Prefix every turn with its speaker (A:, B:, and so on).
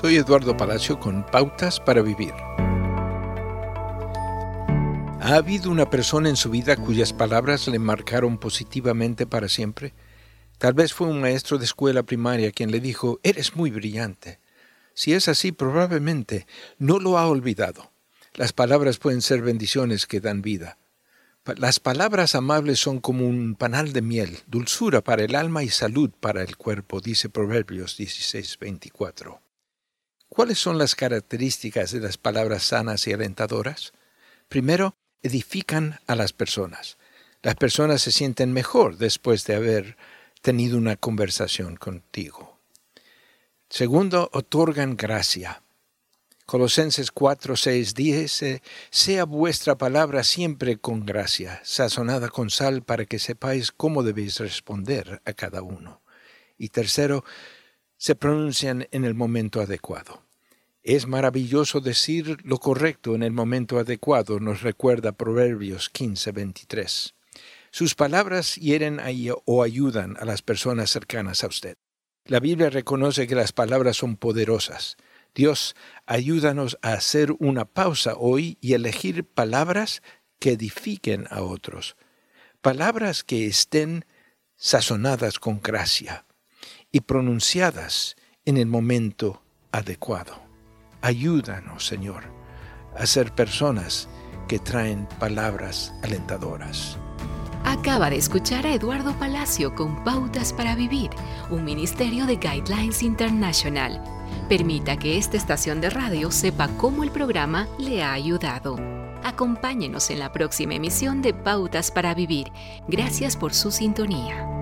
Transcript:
A: Soy Eduardo Palacio con Pautas para Vivir. ¿Ha habido una persona en su vida cuyas palabras le marcaron positivamente para siempre? Tal vez fue un maestro de escuela primaria quien le dijo, eres muy brillante. Si es así, probablemente no lo ha olvidado. Las palabras pueden ser bendiciones que dan vida. Las palabras amables son como un panal de miel, dulzura para el alma y salud para el cuerpo, dice Proverbios 16:24. ¿Cuáles son las características de las palabras sanas y alentadoras? Primero, edifican a las personas. Las personas se sienten mejor después de haber tenido una conversación contigo. Segundo, otorgan gracia. Colosenses 4, 6 dice, sea vuestra palabra siempre con gracia, sazonada con sal para que sepáis cómo debéis responder a cada uno. Y tercero, se pronuncian en el momento adecuado. Es maravilloso decir lo correcto en el momento adecuado, nos recuerda Proverbios 15, 23. Sus palabras hieren o ayudan a las personas cercanas a usted. La Biblia reconoce que las palabras son poderosas. Dios, ayúdanos a hacer una pausa hoy y elegir palabras que edifiquen a otros. Palabras que estén sazonadas con gracia y pronunciadas en el momento adecuado. Ayúdanos, Señor, a ser personas que traen palabras alentadoras.
B: Acaba de escuchar a Eduardo Palacio con Pautas para Vivir, un ministerio de Guidelines International. Permita que esta estación de radio sepa cómo el programa le ha ayudado. Acompáñenos en la próxima emisión de Pautas para Vivir. Gracias por su sintonía.